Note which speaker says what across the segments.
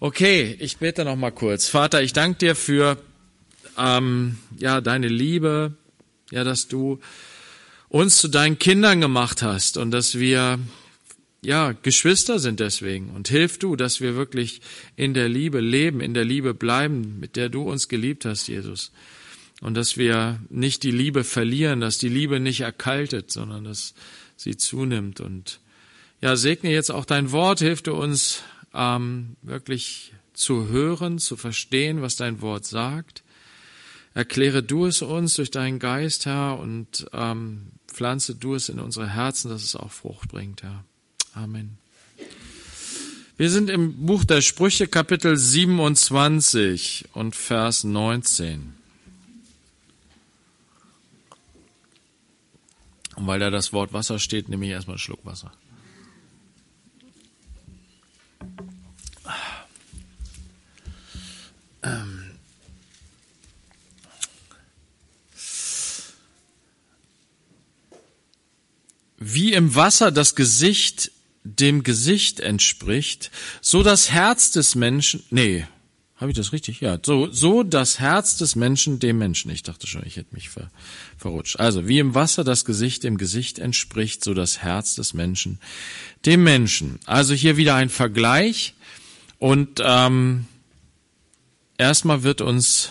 Speaker 1: Okay, ich bete noch mal kurz. Vater, ich danke dir für ähm, ja deine Liebe, ja, dass du uns zu deinen Kindern gemacht hast und dass wir ja Geschwister sind deswegen. Und hilf du, dass wir wirklich in der Liebe leben, in der Liebe bleiben, mit der du uns geliebt hast, Jesus. Und dass wir nicht die Liebe verlieren, dass die Liebe nicht erkaltet, sondern dass sie zunimmt. Und ja, segne jetzt auch dein Wort, hilf du uns ähm, wirklich zu hören, zu verstehen, was dein Wort sagt. Erkläre du es uns durch deinen Geist, Herr, und ähm, pflanze du es in unsere Herzen, dass es auch Frucht bringt, Herr. Amen. Wir sind im Buch der Sprüche, Kapitel 27 und Vers 19. Und weil da das Wort Wasser steht, nehme ich erstmal einen Schluck Wasser. Ähm. Wie im Wasser das Gesicht dem Gesicht entspricht, so das Herz des Menschen, nee, habe ich das richtig? Ja, so, so das Herz des Menschen dem Menschen. Ich dachte schon, ich hätte mich ver, verrutscht. Also, wie im Wasser das Gesicht dem Gesicht entspricht, so das Herz des Menschen dem Menschen. Also hier wieder ein Vergleich und ähm, Erstmal wird uns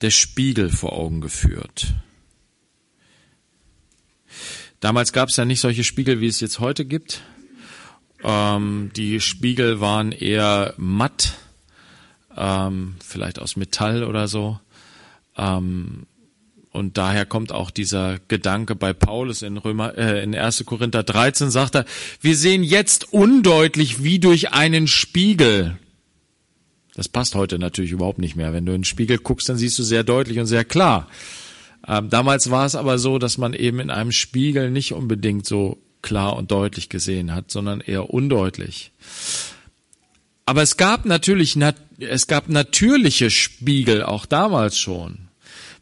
Speaker 1: der Spiegel vor Augen geführt. Damals gab es ja nicht solche Spiegel, wie es jetzt heute gibt. Ähm, die Spiegel waren eher matt, ähm, vielleicht aus Metall oder so. Ähm, und daher kommt auch dieser Gedanke bei Paulus in Römer, äh, in 1. Korinther 13 sagt er, wir sehen jetzt undeutlich wie durch einen Spiegel. Das passt heute natürlich überhaupt nicht mehr. Wenn du in den Spiegel guckst, dann siehst du sehr deutlich und sehr klar. Ähm, damals war es aber so, dass man eben in einem Spiegel nicht unbedingt so klar und deutlich gesehen hat, sondern eher undeutlich. Aber es gab natürlich, es gab natürliche Spiegel auch damals schon.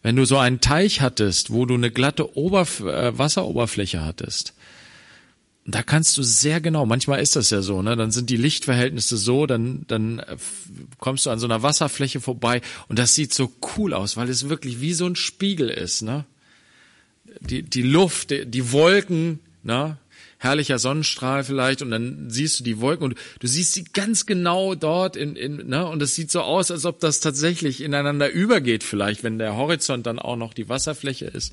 Speaker 1: Wenn du so einen Teich hattest, wo du eine glatte Oberf äh, Wasseroberfläche hattest, da kannst du sehr genau, manchmal ist das ja so, ne? Dann sind die Lichtverhältnisse so, dann, dann äh, kommst du an so einer Wasserfläche vorbei und das sieht so cool aus, weil es wirklich wie so ein Spiegel ist, ne? Die, die Luft, die, die Wolken, ne? Herrlicher Sonnenstrahl vielleicht und dann siehst du die Wolken und du siehst sie ganz genau dort in, in ne? Und es sieht so aus, als ob das tatsächlich ineinander übergeht vielleicht, wenn der Horizont dann auch noch die Wasserfläche ist.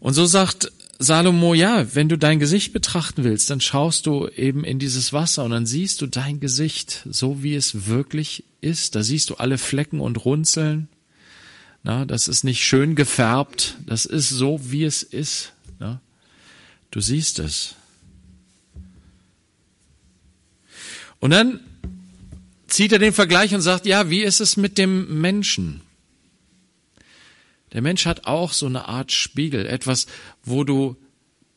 Speaker 1: Und so sagt Salomo, ja, wenn du dein Gesicht betrachten willst, dann schaust du eben in dieses Wasser und dann siehst du dein Gesicht, so wie es wirklich ist. Da siehst du alle Flecken und Runzeln. Na, das ist nicht schön gefärbt. Das ist so, wie es ist. Na, du siehst es. Und dann zieht er den Vergleich und sagt, ja, wie ist es mit dem Menschen? Der Mensch hat auch so eine Art Spiegel, etwas, wo du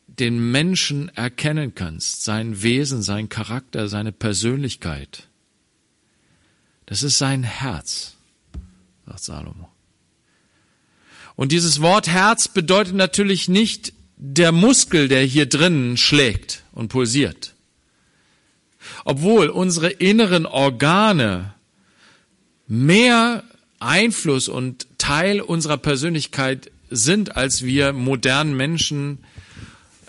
Speaker 1: den Menschen erkennen kannst, sein Wesen, sein Charakter, seine Persönlichkeit. Das ist sein Herz, sagt Salomo. Und dieses Wort Herz bedeutet natürlich nicht der Muskel, der hier drinnen schlägt und pulsiert. Obwohl unsere inneren Organe mehr Einfluss und Teil unserer Persönlichkeit sind, als wir modernen Menschen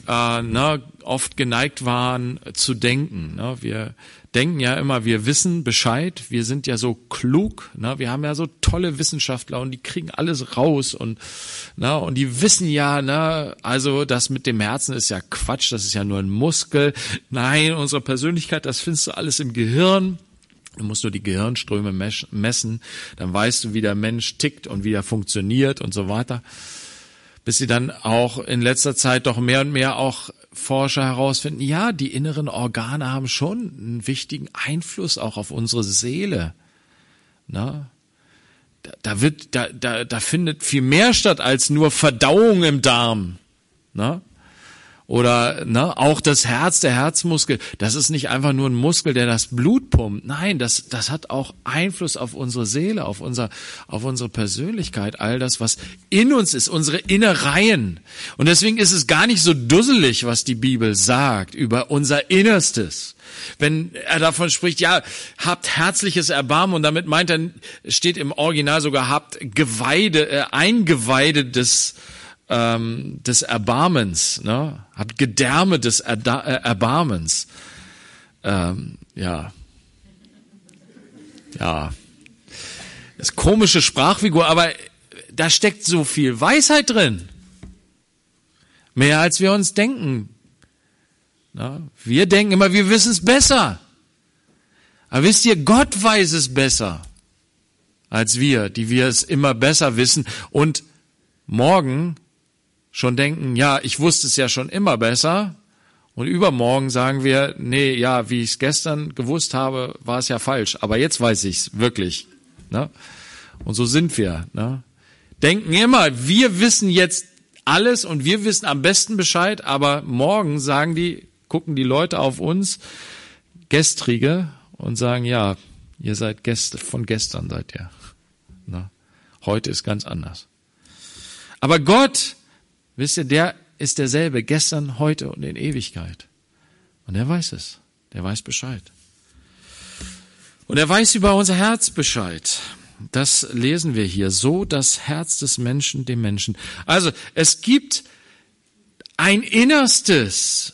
Speaker 1: äh, ne, oft geneigt waren zu denken. Ne? Wir denken ja immer, wir wissen Bescheid, wir sind ja so klug, ne? wir haben ja so tolle Wissenschaftler und die kriegen alles raus und ne? und die wissen ja, ne, also das mit dem Herzen ist ja Quatsch, das ist ja nur ein Muskel. Nein, unsere Persönlichkeit, das findest du alles im Gehirn. Du musst nur die Gehirnströme messen, dann weißt du, wie der Mensch tickt und wie er funktioniert und so weiter. Bis sie dann auch in letzter Zeit doch mehr und mehr auch Forscher herausfinden, ja, die inneren Organe haben schon einen wichtigen Einfluss auch auf unsere Seele. Na? Da, da wird, da, da, da findet viel mehr statt als nur Verdauung im Darm. Na? Oder ne, auch das Herz, der Herzmuskel, das ist nicht einfach nur ein Muskel, der das Blut pumpt. Nein, das, das hat auch Einfluss auf unsere Seele, auf, unser, auf unsere Persönlichkeit, all das, was in uns ist, unsere Innereien. Und deswegen ist es gar nicht so dusselig, was die Bibel sagt über unser Innerstes. Wenn er davon spricht, ja, habt herzliches Erbarmen und damit meint er, steht im Original sogar, habt Geweide, äh, Eingeweide des, ähm, des Erbarmens, ne? habt Gedärme des Erda äh, Erbarmens. Ähm, ja, ja, das komische Sprachfigur, aber da steckt so viel Weisheit drin. Mehr als wir uns denken. Na, wir denken immer, wir wissen es besser. Aber wisst ihr, Gott weiß es besser als wir, die wir es immer besser wissen und morgen schon denken, ja, ich wusste es ja schon immer besser. Und übermorgen sagen wir, nee, ja, wie ich es gestern gewusst habe, war es ja falsch. Aber jetzt weiß ich es wirklich. Ne? Und so sind wir. Ne? Denken immer, wir wissen jetzt alles und wir wissen am besten Bescheid, aber morgen sagen die, gucken die Leute auf uns, Gestrige, und sagen, ja, ihr seid Gäste, von gestern seid ihr. Ne? Heute ist ganz anders. Aber Gott Wisst ihr, der ist derselbe gestern, heute und in Ewigkeit. Und er weiß es. Der weiß Bescheid. Und er weiß über unser Herz Bescheid. Das lesen wir hier. So das Herz des Menschen dem Menschen. Also, es gibt ein Innerstes.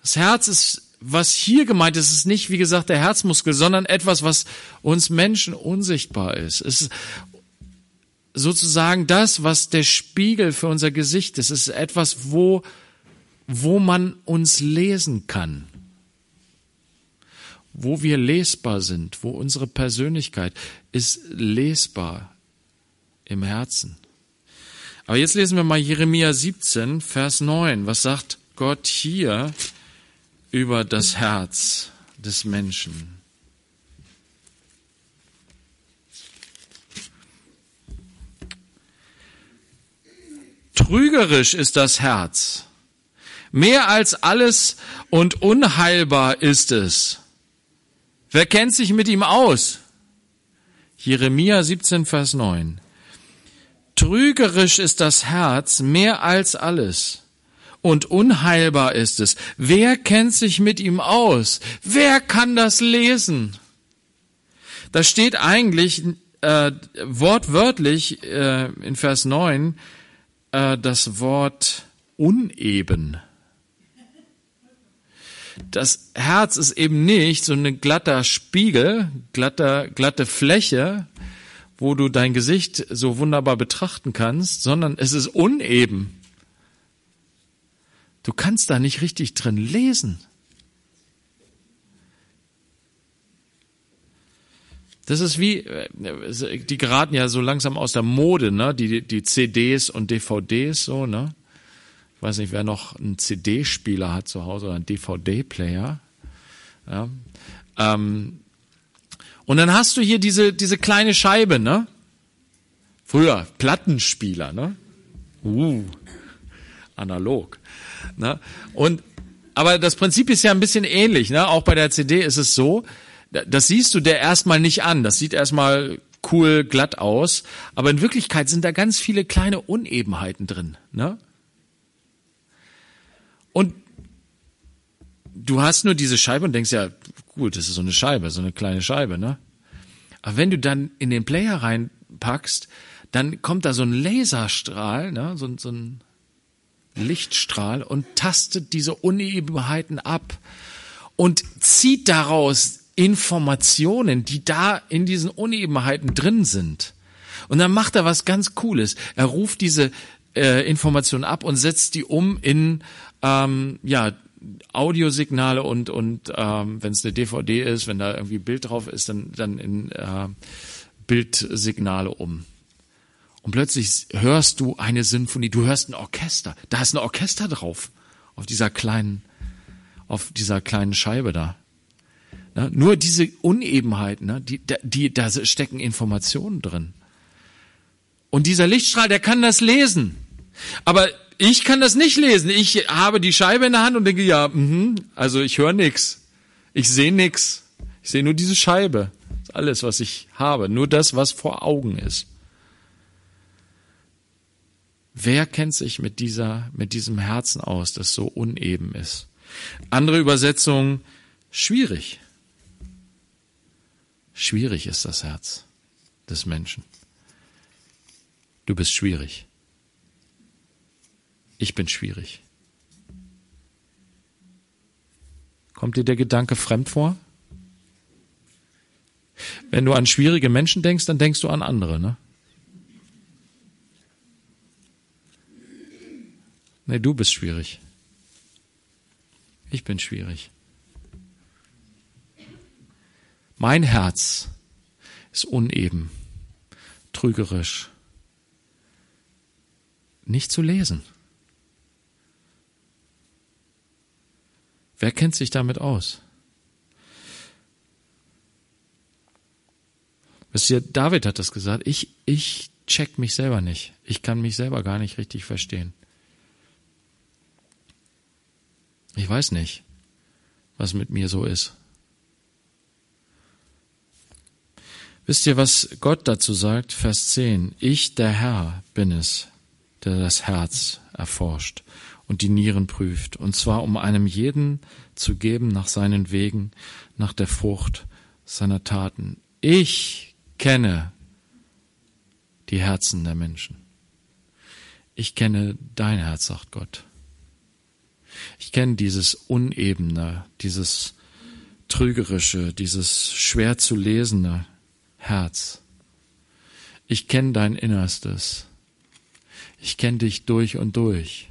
Speaker 1: Das Herz ist, was hier gemeint ist, ist nicht, wie gesagt, der Herzmuskel, sondern etwas, was uns Menschen unsichtbar ist. Es ist sozusagen das, was der Spiegel für unser Gesicht ist. Es ist etwas, wo, wo man uns lesen kann. Wo wir lesbar sind, wo unsere Persönlichkeit ist lesbar im Herzen. Aber jetzt lesen wir mal Jeremia 17, Vers 9. Was sagt Gott hier über das Herz des Menschen? Trügerisch ist das Herz. Mehr als alles und unheilbar ist es. Wer kennt sich mit ihm aus? Jeremia 17, Vers 9. Trügerisch ist das Herz mehr als alles und unheilbar ist es. Wer kennt sich mit ihm aus? Wer kann das lesen? Da steht eigentlich äh, wortwörtlich äh, in Vers 9, äh, das Wort uneben. Das Herz ist eben nicht so ein glatter Spiegel, glatter, glatte Fläche, wo du dein Gesicht so wunderbar betrachten kannst, sondern es ist uneben. Du kannst da nicht richtig drin lesen. Das ist wie, äh, die geraten ja so langsam aus der Mode, ne? Die, die CDs und DVDs so, ne? Ich weiß nicht, wer noch einen CD-Spieler hat zu Hause oder einen DVD-Player. Ja. Ähm, und dann hast du hier diese, diese kleine Scheibe, ne? Früher, Plattenspieler, ne? Uh, analog. Ne? Und, aber das Prinzip ist ja ein bisschen ähnlich, ne? Auch bei der CD ist es so, das siehst du der erstmal nicht an. Das sieht erstmal cool glatt aus, aber in Wirklichkeit sind da ganz viele kleine Unebenheiten drin. Ne? Und du hast nur diese Scheibe und denkst ja, gut, das ist so eine Scheibe, so eine kleine Scheibe, ne? Aber wenn du dann in den Player reinpackst, dann kommt da so ein Laserstrahl, ne? so, so ein Lichtstrahl und tastet diese Unebenheiten ab und zieht daraus Informationen, die da in diesen Unebenheiten drin sind. Und dann macht er was ganz Cooles. Er ruft diese äh, Informationen ab und setzt die um in ähm, ja Audiosignale und und ähm, wenn es eine DVD ist, wenn da irgendwie Bild drauf ist, dann dann in äh, Bildsignale um. Und plötzlich hörst du eine Sinfonie, du hörst ein Orchester. Da ist ein Orchester drauf auf dieser kleinen auf dieser kleinen Scheibe da. Ne? Nur diese Unebenheiten, ne? die, die, da stecken Informationen drin. Und dieser Lichtstrahl, der kann das lesen. Aber ich kann das nicht lesen. Ich habe die Scheibe in der Hand und denke, ja, mh, also ich höre nix. Ich sehe nix. Ich sehe nur diese Scheibe. Das ist alles, was ich habe. Nur das, was vor Augen ist. Wer kennt sich mit dieser, mit diesem Herzen aus, das so uneben ist? Andere Übersetzung, schwierig. Schwierig ist das Herz des Menschen. Du bist schwierig. Ich bin schwierig. Kommt dir der Gedanke fremd vor? Wenn du an schwierige Menschen denkst, dann denkst du an andere, ne? Nee, du bist schwierig. Ich bin schwierig. Mein Herz ist uneben, trügerisch, nicht zu lesen. Wer kennt sich damit aus? Wisst ihr, David hat das gesagt. Ich, ich check mich selber nicht. Ich kann mich selber gar nicht richtig verstehen. Ich weiß nicht, was mit mir so ist. Wisst ihr, was Gott dazu sagt? Vers 10. Ich, der Herr, bin es, der das Herz erforscht und die Nieren prüft, und zwar um einem jeden zu geben nach seinen Wegen, nach der Frucht seiner Taten. Ich kenne die Herzen der Menschen. Ich kenne dein Herz, sagt Gott. Ich kenne dieses Unebene, dieses Trügerische, dieses schwer zu lesene Herz. Ich kenne dein Innerstes. Ich kenne dich durch und durch.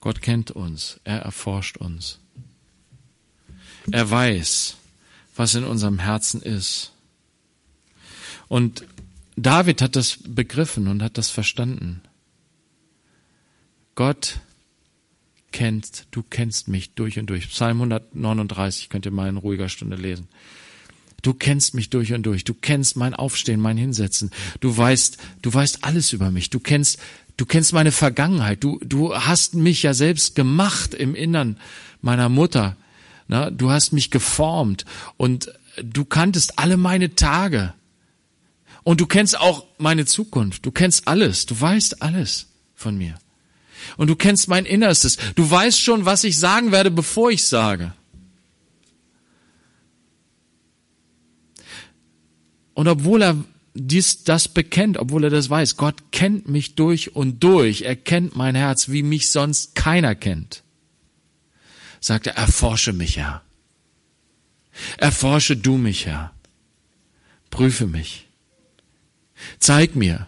Speaker 1: Gott kennt uns, er erforscht uns. Er weiß, was in unserem Herzen ist. Und David hat das begriffen und hat das verstanden. Gott kennt, du kennst mich durch und durch. Psalm 139 könnt ihr mal in ruhiger Stunde lesen. Du kennst mich durch und durch. Du kennst mein Aufstehen, mein Hinsetzen. Du weißt, du weißt alles über mich. Du kennst, du kennst meine Vergangenheit. Du, du hast mich ja selbst gemacht im Innern meiner Mutter. Na, du hast mich geformt und du kanntest alle meine Tage. Und du kennst auch meine Zukunft. Du kennst alles. Du weißt alles von mir. Und du kennst mein Innerstes. Du weißt schon, was ich sagen werde, bevor ich sage. Und obwohl er dies, das bekennt, obwohl er das weiß, Gott kennt mich durch und durch. Er kennt mein Herz, wie mich sonst keiner kennt. Sagt er, erforsche mich, Herr. Erforsche du mich, Herr. Prüfe mich. Zeig mir,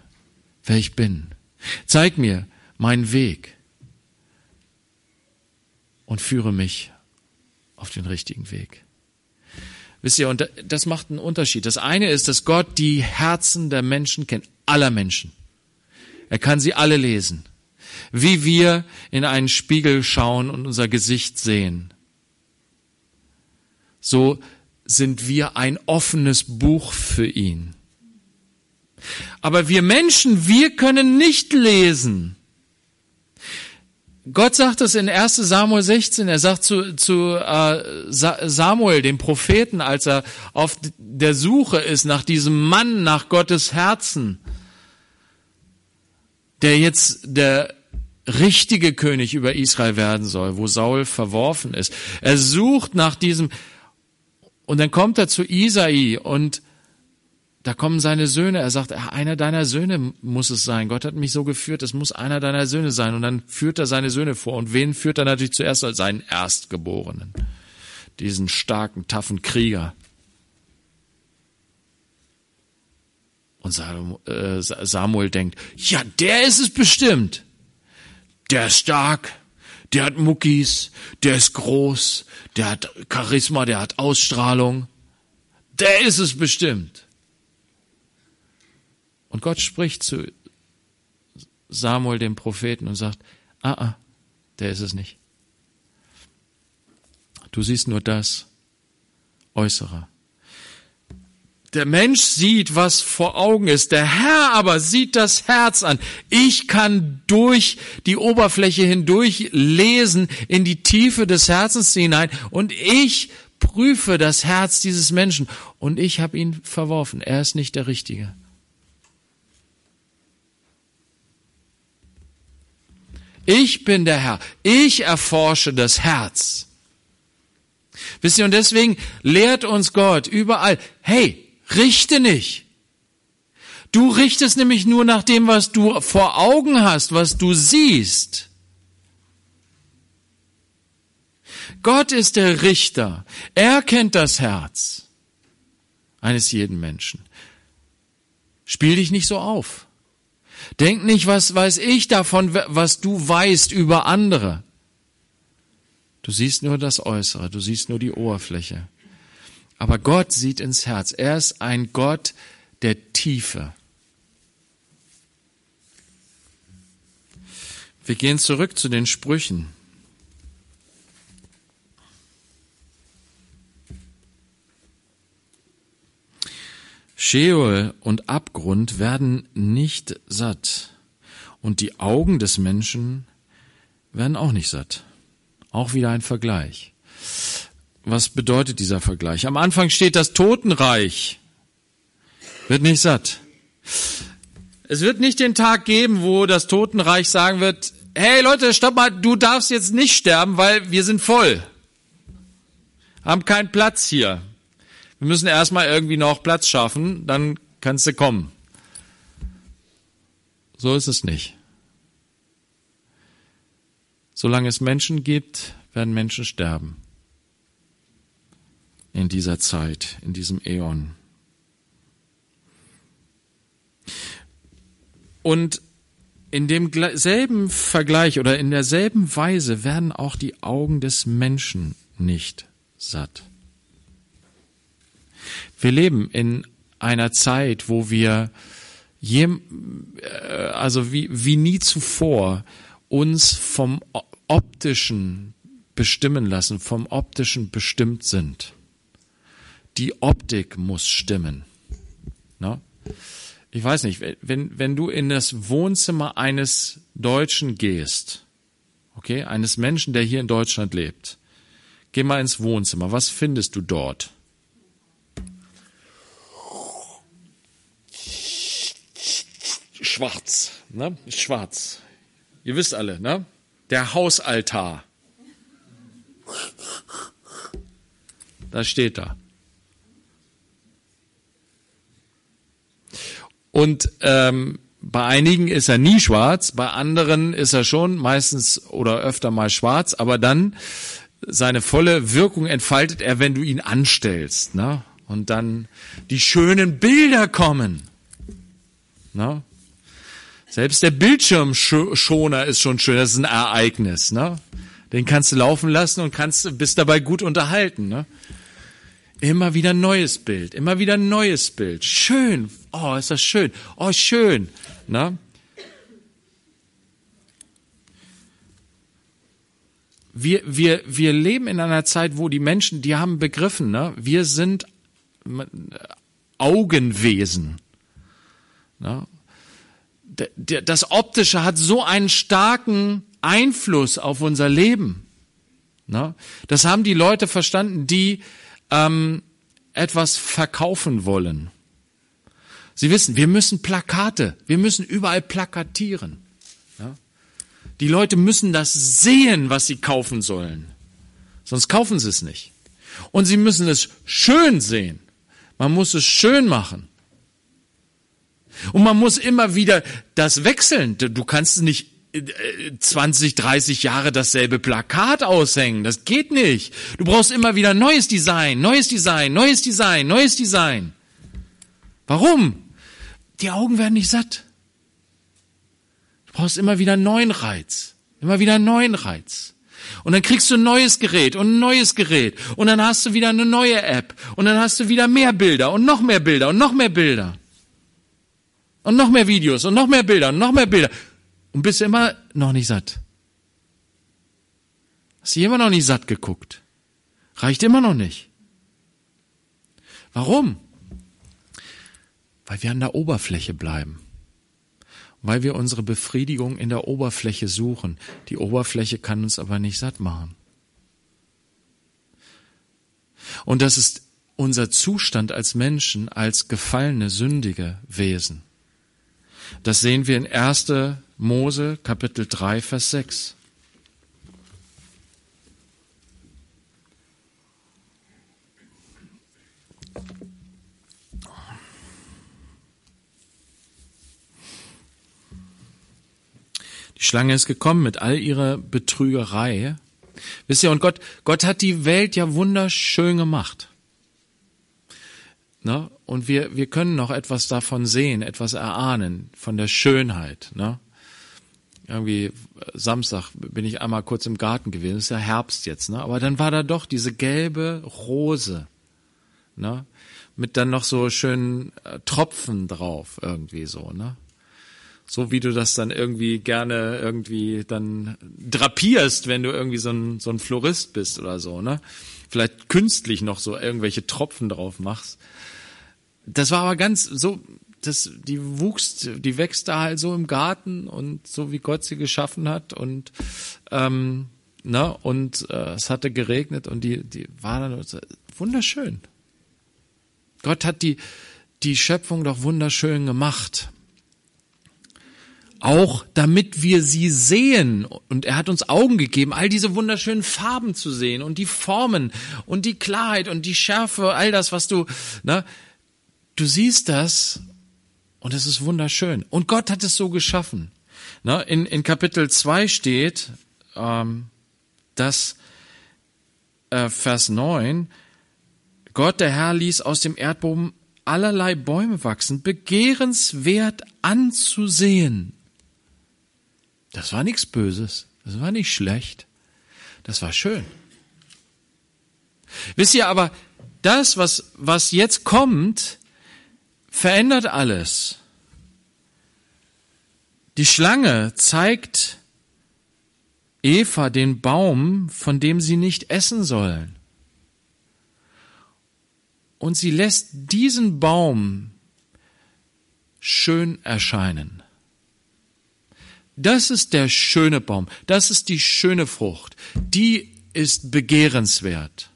Speaker 1: wer ich bin. Zeig mir, meinen Weg und führe mich auf den richtigen Weg. Wisst ihr, und das macht einen Unterschied. Das eine ist, dass Gott die Herzen der Menschen kennt, aller Menschen. Er kann sie alle lesen. Wie wir in einen Spiegel schauen und unser Gesicht sehen. So sind wir ein offenes Buch für ihn. Aber wir Menschen, wir können nicht lesen. Gott sagt es in 1 Samuel 16, er sagt zu, zu äh, Samuel, dem Propheten, als er auf der Suche ist nach diesem Mann, nach Gottes Herzen, der jetzt der richtige König über Israel werden soll, wo Saul verworfen ist. Er sucht nach diesem, und dann kommt er zu Isai und da kommen seine Söhne. Er sagt, einer deiner Söhne muss es sein. Gott hat mich so geführt, es muss einer deiner Söhne sein. Und dann führt er seine Söhne vor. Und wen führt er natürlich zuerst seinen Erstgeborenen? Diesen starken, taffen Krieger. Und äh, Samuel denkt, ja, der ist es bestimmt. Der ist stark, der hat Muckis, der ist groß, der hat Charisma, der hat Ausstrahlung. Der ist es bestimmt. Und Gott spricht zu Samuel, dem Propheten, und sagt, ah, ah, der ist es nicht. Du siehst nur das Äußere. Der Mensch sieht, was vor Augen ist. Der Herr aber sieht das Herz an. Ich kann durch die Oberfläche hindurch lesen in die Tiefe des Herzens hinein und ich prüfe das Herz dieses Menschen und ich habe ihn verworfen. Er ist nicht der Richtige. Ich bin der Herr. Ich erforsche das Herz. Wisst ihr, und deswegen lehrt uns Gott überall, hey, richte nicht. Du richtest nämlich nur nach dem, was du vor Augen hast, was du siehst. Gott ist der Richter. Er kennt das Herz eines jeden Menschen. Spiel dich nicht so auf. Denk nicht, was weiß ich davon, was du weißt über andere. Du siehst nur das Äußere, du siehst nur die Oberfläche. Aber Gott sieht ins Herz. Er ist ein Gott der Tiefe. Wir gehen zurück zu den Sprüchen. Sheol und Abgrund werden nicht satt und die Augen des Menschen werden auch nicht satt. Auch wieder ein Vergleich. Was bedeutet dieser Vergleich? Am Anfang steht das Totenreich. Wird nicht satt. Es wird nicht den Tag geben, wo das Totenreich sagen wird, hey Leute, stopp mal, du darfst jetzt nicht sterben, weil wir sind voll. Haben keinen Platz hier. Wir müssen erstmal irgendwie noch Platz schaffen, dann kannst du kommen. So ist es nicht. Solange es Menschen gibt, werden Menschen sterben. In dieser Zeit, in diesem Äon. Und in demselben Vergleich oder in derselben Weise werden auch die Augen des Menschen nicht satt. Wir leben in einer Zeit, wo wir je, äh, also wie, wie nie zuvor uns vom optischen bestimmen lassen, vom optischen bestimmt sind. Die Optik muss stimmen. No? Ich weiß nicht, wenn, wenn du in das Wohnzimmer eines Deutschen gehst, okay, eines Menschen, der hier in Deutschland lebt, geh mal ins Wohnzimmer, was findest du dort? Schwarz, ne? Schwarz. Ihr wisst alle, ne? Der Hausaltar. Da steht da. Und ähm, bei einigen ist er nie schwarz, bei anderen ist er schon meistens oder öfter mal schwarz, aber dann seine volle Wirkung entfaltet er, wenn du ihn anstellst, ne? Und dann die schönen Bilder kommen. Ne? Selbst der Bildschirmschoner ist schon schön, das ist ein Ereignis, ne? Den kannst du laufen lassen und kannst, bist dabei gut unterhalten, ne? Immer wieder neues Bild, immer wieder neues Bild. Schön. Oh, ist das schön. Oh, schön, ne? Wir, wir, wir leben in einer Zeit, wo die Menschen, die haben begriffen, ne? Wir sind Augenwesen. Ne? Das Optische hat so einen starken Einfluss auf unser Leben. Das haben die Leute verstanden, die ähm, etwas verkaufen wollen. Sie wissen, wir müssen Plakate, wir müssen überall plakatieren. Die Leute müssen das sehen, was sie kaufen sollen. Sonst kaufen sie es nicht. Und sie müssen es schön sehen. Man muss es schön machen. Und man muss immer wieder das wechseln. Du kannst nicht 20, äh, 30 Jahre dasselbe Plakat aushängen. Das geht nicht. Du brauchst immer wieder neues Design, neues Design, neues Design, neues Design. Warum? Die Augen werden nicht satt. Du brauchst immer wieder neuen Reiz. Immer wieder neuen Reiz. Und dann kriegst du ein neues Gerät und ein neues Gerät. Und dann hast du wieder eine neue App. Und dann hast du wieder mehr Bilder und noch mehr Bilder und noch mehr Bilder. Und noch mehr Videos und noch mehr Bilder und noch mehr Bilder. Und bist immer noch nicht satt. Hast du immer noch nicht satt geguckt? Reicht immer noch nicht. Warum? Weil wir an der Oberfläche bleiben. Weil wir unsere Befriedigung in der Oberfläche suchen. Die Oberfläche kann uns aber nicht satt machen. Und das ist unser Zustand als Menschen, als gefallene, sündige Wesen. Das sehen wir in 1. Mose Kapitel 3, Vers 6. Die Schlange ist gekommen mit all ihrer Betrügerei. Wisst ihr, und Gott, Gott hat die Welt ja wunderschön gemacht. Ne? Und wir, wir können noch etwas davon sehen, etwas erahnen, von der Schönheit. Ne? Irgendwie Samstag bin ich einmal kurz im Garten gewesen, ist ja Herbst jetzt, ne? aber dann war da doch diese gelbe Rose. Ne? Mit dann noch so schönen äh, Tropfen drauf, irgendwie so, ne? so wie du das dann irgendwie gerne irgendwie dann drapierst, wenn du irgendwie so ein, so ein Florist bist oder so, ne? Vielleicht künstlich noch so irgendwelche Tropfen drauf machst. Das war aber ganz so, das, die wuchs, die wächst da halt so im Garten und so wie Gott sie geschaffen hat und ähm, ne und äh, es hatte geregnet und die die war dann wunderschön. Gott hat die die Schöpfung doch wunderschön gemacht auch damit wir sie sehen. Und er hat uns Augen gegeben, all diese wunderschönen Farben zu sehen und die Formen und die Klarheit und die Schärfe, all das, was du, ne, du siehst das und es ist wunderschön. Und Gott hat es so geschaffen. Ne, in, in Kapitel 2 steht, ähm, dass äh, Vers 9, Gott der Herr ließ aus dem Erdboden allerlei Bäume wachsen, begehrenswert anzusehen das war nichts Böses. Das war nicht schlecht. Das war schön. Wisst ihr aber, das, was, was jetzt kommt, verändert alles. Die Schlange zeigt Eva den Baum, von dem sie nicht essen sollen. Und sie lässt diesen Baum schön erscheinen. Das ist der schöne Baum, das ist die schöne Frucht, die ist begehrenswert.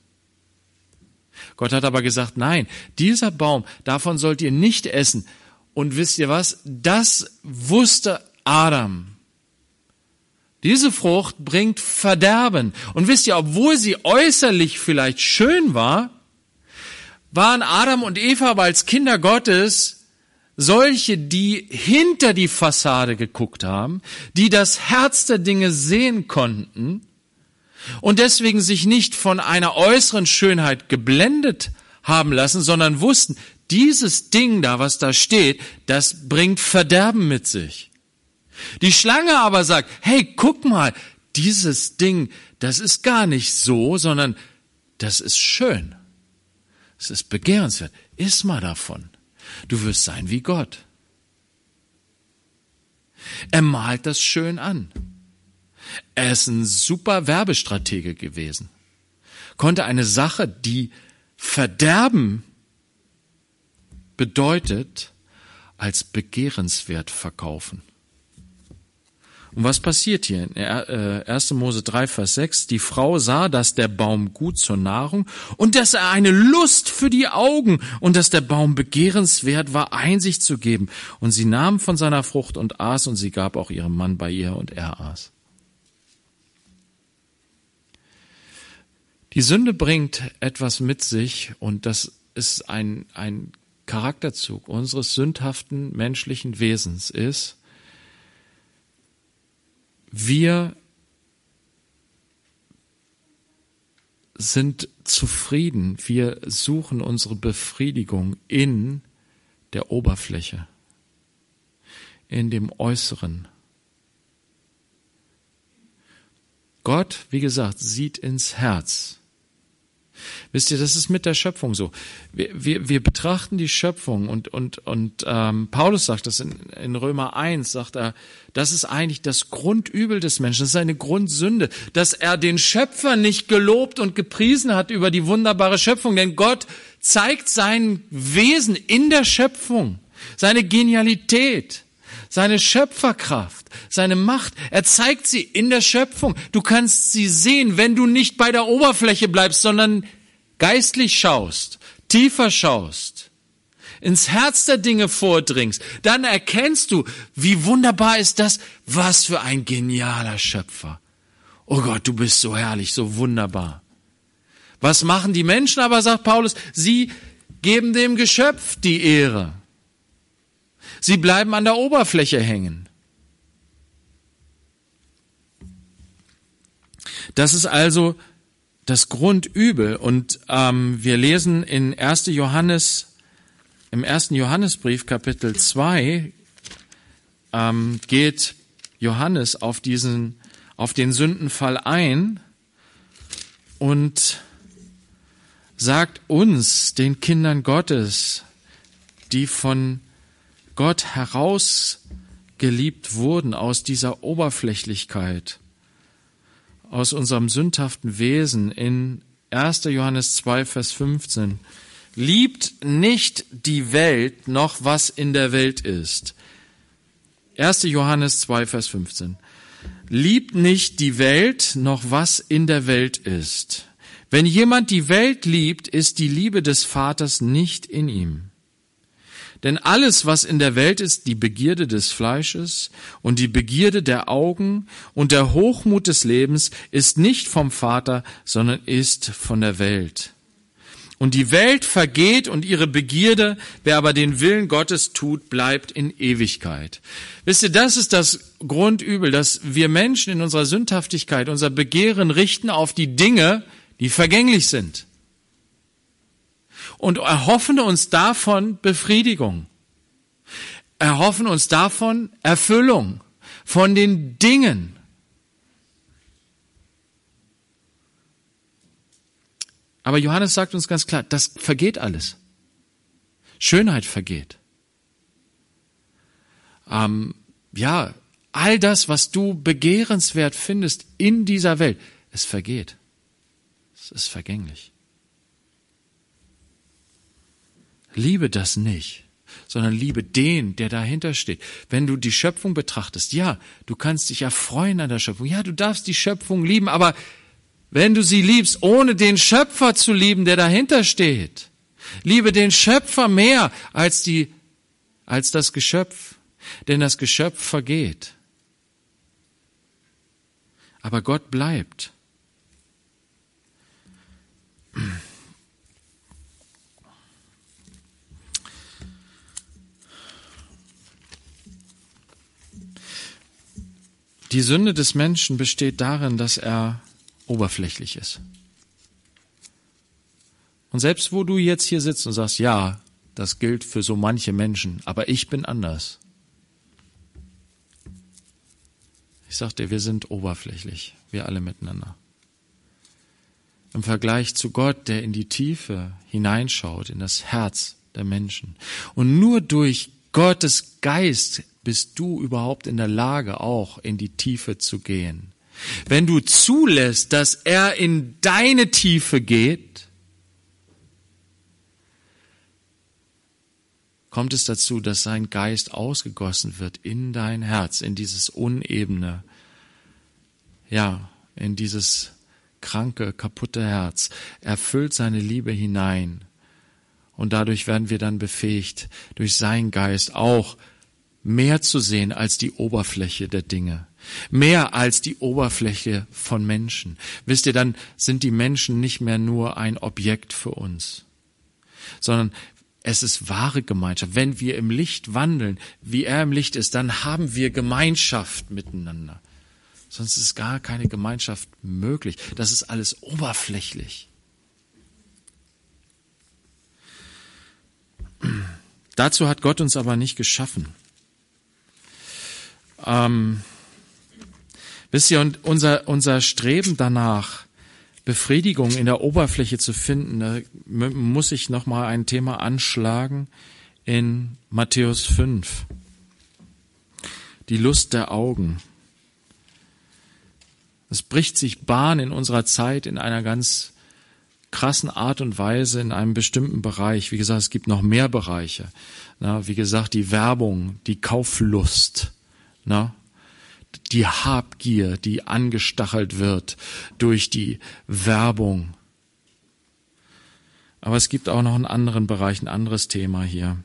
Speaker 1: Gott hat aber gesagt, nein, dieser Baum, davon sollt ihr nicht essen. Und wisst ihr was? Das wusste Adam. Diese Frucht bringt Verderben. Und wisst ihr, obwohl sie äußerlich vielleicht schön war, waren Adam und Eva aber als Kinder Gottes solche, die hinter die Fassade geguckt haben, die das Herz der Dinge sehen konnten und deswegen sich nicht von einer äußeren Schönheit geblendet haben lassen, sondern wussten, dieses Ding da, was da steht, das bringt Verderben mit sich. Die Schlange aber sagt, hey, guck mal, dieses Ding, das ist gar nicht so, sondern das ist schön. Es ist begehrenswert. Iss mal davon. Du wirst sein wie Gott. Er malt das schön an. Er ist ein super Werbestratege gewesen. Konnte eine Sache, die Verderben bedeutet, als begehrenswert verkaufen. Und was passiert hier? In 1. Äh, Mose 3, Vers 6. Die Frau sah, dass der Baum gut zur Nahrung und dass er eine Lust für die Augen und dass der Baum begehrenswert war, Einsicht zu geben. Und sie nahm von seiner Frucht und aß und sie gab auch ihrem Mann bei ihr und er aß. Die Sünde bringt etwas mit sich und das ist ein, ein Charakterzug unseres sündhaften menschlichen Wesens ist, wir sind zufrieden, wir suchen unsere Befriedigung in der Oberfläche, in dem Äußeren. Gott, wie gesagt, sieht ins Herz. Wisst ihr, das ist mit der Schöpfung so. Wir, wir, wir betrachten die Schöpfung und, und, und ähm, Paulus sagt das in, in Römer 1, sagt er, das ist eigentlich das Grundübel des Menschen, das ist eine Grundsünde, dass er den Schöpfer nicht gelobt und gepriesen hat über die wunderbare Schöpfung, denn Gott zeigt sein Wesen in der Schöpfung. seine Genialität, seine Schöpferkraft, seine Macht. Er zeigt sie in der Schöpfung. Du kannst sie sehen, wenn du nicht bei der Oberfläche bleibst, sondern geistlich schaust, tiefer schaust, ins Herz der Dinge vordringst. Dann erkennst du, wie wunderbar ist das, was für ein genialer Schöpfer. Oh Gott, du bist so herrlich, so wunderbar. Was machen die Menschen aber, sagt Paulus, sie geben dem Geschöpf die Ehre. Sie bleiben an der Oberfläche hängen. Das ist also das Grundübel. Und ähm, wir lesen in 1. Johannes, im ersten Johannesbrief Kapitel 2 ähm, geht Johannes auf diesen, auf den Sündenfall ein und sagt uns, den Kindern Gottes, die von Gott herausgeliebt wurden aus dieser Oberflächlichkeit, aus unserem sündhaften Wesen in 1. Johannes 2, Vers 15. Liebt nicht die Welt noch was in der Welt ist. 1. Johannes 2, Vers 15. Liebt nicht die Welt noch was in der Welt ist. Wenn jemand die Welt liebt, ist die Liebe des Vaters nicht in ihm. Denn alles, was in der Welt ist, die Begierde des Fleisches und die Begierde der Augen und der Hochmut des Lebens, ist nicht vom Vater, sondern ist von der Welt. Und die Welt vergeht und ihre Begierde, wer aber den Willen Gottes tut, bleibt in Ewigkeit. Wisst ihr, das ist das Grundübel, dass wir Menschen in unserer Sündhaftigkeit unser Begehren richten auf die Dinge, die vergänglich sind. Und erhoffen uns davon Befriedigung. Erhoffen uns davon Erfüllung von den Dingen. Aber Johannes sagt uns ganz klar, das vergeht alles. Schönheit vergeht. Ähm, ja, all das, was du begehrenswert findest in dieser Welt, es vergeht ist vergänglich. Liebe das nicht, sondern liebe den, der dahinter steht. Wenn du die Schöpfung betrachtest, ja, du kannst dich erfreuen an der Schöpfung. Ja, du darfst die Schöpfung lieben, aber wenn du sie liebst, ohne den Schöpfer zu lieben, der dahinter steht, liebe den Schöpfer mehr als die, als das Geschöpf, denn das Geschöpf vergeht. Aber Gott bleibt. Die Sünde des Menschen besteht darin, dass er oberflächlich ist. Und selbst wo du jetzt hier sitzt und sagst, ja, das gilt für so manche Menschen, aber ich bin anders. Ich sag dir, wir sind oberflächlich, wir alle miteinander im Vergleich zu Gott, der in die Tiefe hineinschaut, in das Herz der Menschen. Und nur durch Gottes Geist bist du überhaupt in der Lage, auch in die Tiefe zu gehen. Wenn du zulässt, dass er in deine Tiefe geht, kommt es dazu, dass sein Geist ausgegossen wird in dein Herz, in dieses Unebene, ja, in dieses kranke, kaputte Herz. erfüllt seine Liebe hinein. Und dadurch werden wir dann befähigt, durch seinen Geist auch mehr zu sehen als die Oberfläche der Dinge. Mehr als die Oberfläche von Menschen. Wisst ihr, dann sind die Menschen nicht mehr nur ein Objekt für uns, sondern es ist wahre Gemeinschaft. Wenn wir im Licht wandeln, wie er im Licht ist, dann haben wir Gemeinschaft miteinander. Sonst ist gar keine Gemeinschaft möglich. Das ist alles oberflächlich. Dazu hat Gott uns aber nicht geschaffen. Ähm, wisst ihr, und unser, unser Streben danach, Befriedigung in der Oberfläche zu finden, da muss ich nochmal ein Thema anschlagen in Matthäus 5. Die Lust der Augen. Es bricht sich Bahn in unserer Zeit in einer ganz krassen Art und Weise in einem bestimmten Bereich. Wie gesagt, es gibt noch mehr Bereiche. Na, wie gesagt, die Werbung, die Kauflust, na, die Habgier, die angestachelt wird durch die Werbung. Aber es gibt auch noch einen anderen Bereich, ein anderes Thema hier.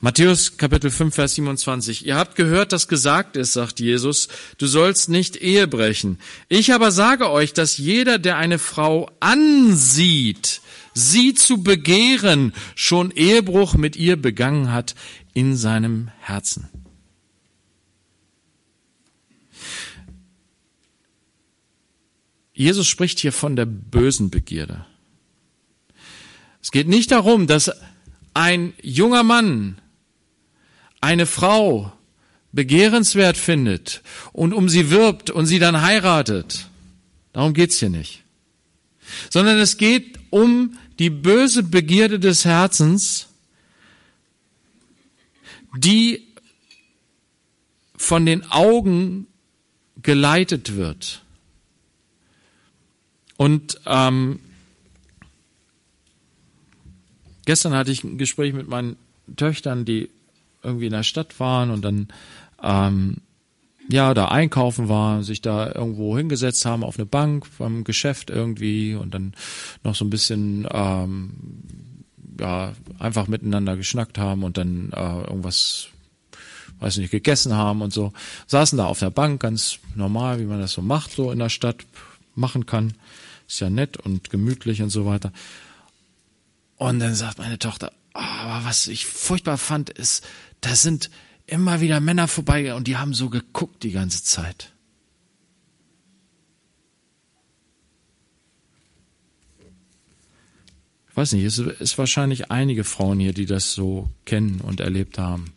Speaker 1: Matthäus Kapitel 5, Vers 27. Ihr habt gehört, dass gesagt ist, sagt Jesus, du sollst nicht Ehe brechen. Ich aber sage euch, dass jeder, der eine Frau ansieht, sie zu begehren, schon Ehebruch mit ihr begangen hat in seinem Herzen. Jesus spricht hier von der bösen Begierde. Es geht nicht darum, dass ein junger Mann eine Frau begehrenswert findet und um sie wirbt und sie dann heiratet. Darum geht's hier nicht. Sondern es geht um die böse Begierde des Herzens, die von den Augen geleitet wird. Und ähm, gestern hatte ich ein Gespräch mit meinen Töchtern, die irgendwie in der Stadt waren und dann ähm, ja da einkaufen waren, sich da irgendwo hingesetzt haben auf eine Bank beim Geschäft irgendwie und dann noch so ein bisschen ähm, ja einfach miteinander geschnackt haben und dann äh, irgendwas weiß nicht gegessen haben und so. Saßen da auf der Bank ganz normal wie man das so macht so in der Stadt machen kann ist ja nett und gemütlich und so weiter und dann sagt meine Tochter oh, aber was ich furchtbar fand ist da sind immer wieder Männer vorbei und die haben so geguckt die ganze Zeit. Ich weiß nicht, es ist wahrscheinlich einige Frauen hier, die das so kennen und erlebt haben.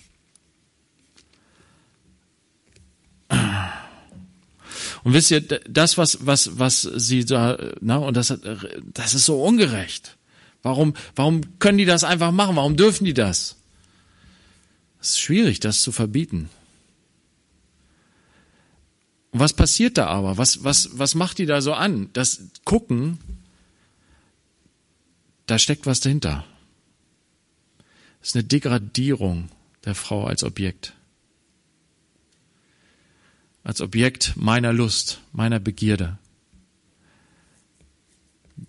Speaker 1: Und wisst ihr, das, was, was, was sie da, na, und das, das ist so ungerecht. Warum, warum können die das einfach machen? Warum dürfen die das? Es ist schwierig, das zu verbieten. Und was passiert da aber? Was, was, was macht die da so an? Das Gucken, da steckt was dahinter. Das ist eine Degradierung der Frau als Objekt. Als Objekt meiner Lust, meiner Begierde.